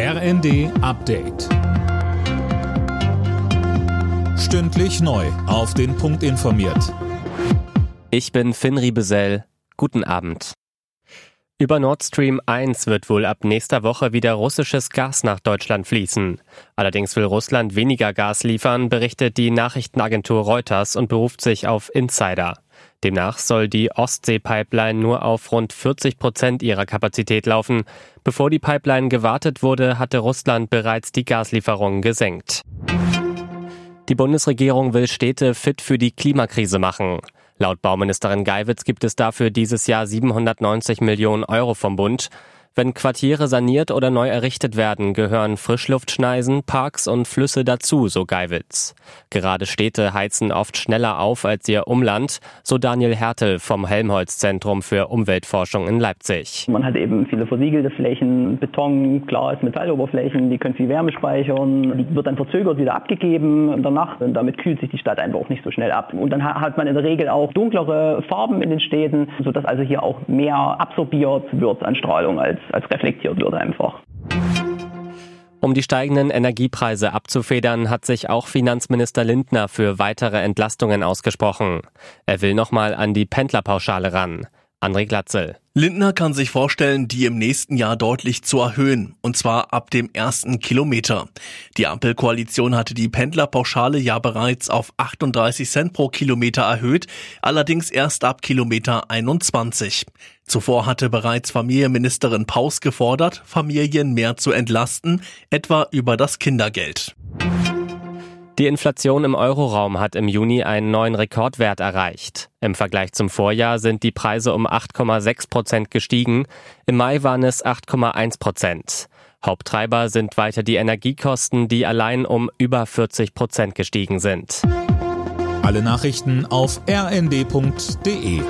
RND Update. Stündlich neu. Auf den Punkt informiert. Ich bin Finn Riebesell. Guten Abend. Über Nord Stream 1 wird wohl ab nächster Woche wieder russisches Gas nach Deutschland fließen. Allerdings will Russland weniger Gas liefern, berichtet die Nachrichtenagentur Reuters und beruft sich auf Insider. Demnach soll die Ostsee-Pipeline nur auf rund 40 Prozent ihrer Kapazität laufen. Bevor die Pipeline gewartet wurde, hatte Russland bereits die Gaslieferungen gesenkt. Die Bundesregierung will Städte fit für die Klimakrise machen. Laut Bauministerin Geiwitz gibt es dafür dieses Jahr 790 Millionen Euro vom Bund. Wenn Quartiere saniert oder neu errichtet werden, gehören Frischluftschneisen, Parks und Flüsse dazu, so Geiwitz. Gerade Städte heizen oft schneller auf als ihr Umland, so Daniel Hertel vom Helmholtz-Zentrum für Umweltforschung in Leipzig. Man hat eben viele versiegelte Flächen, Beton, Glas, Metalloberflächen, die können viel Wärme speichern, die wird dann verzögert wieder abgegeben in der Nacht und damit kühlt sich die Stadt einfach auch nicht so schnell ab. Und dann hat man in der Regel auch dunklere Farben in den Städten, sodass also hier auch mehr absorbiert wird an Strahlung als als reflektiert wird einfach. Um die steigenden Energiepreise abzufedern, hat sich auch Finanzminister Lindner für weitere Entlastungen ausgesprochen. Er will nochmal an die Pendlerpauschale ran. André Glatzel. Lindner kann sich vorstellen, die im nächsten Jahr deutlich zu erhöhen, und zwar ab dem ersten Kilometer. Die Ampelkoalition hatte die Pendlerpauschale ja bereits auf 38 Cent pro Kilometer erhöht, allerdings erst ab Kilometer 21. Zuvor hatte bereits Familienministerin Paus gefordert, Familien mehr zu entlasten, etwa über das Kindergeld. Die Inflation im Euroraum hat im Juni einen neuen Rekordwert erreicht. Im Vergleich zum Vorjahr sind die Preise um 8,6 Prozent gestiegen. Im Mai waren es 8,1 Prozent. Haupttreiber sind weiter die Energiekosten, die allein um über 40 Prozent gestiegen sind. Alle Nachrichten auf rnd.de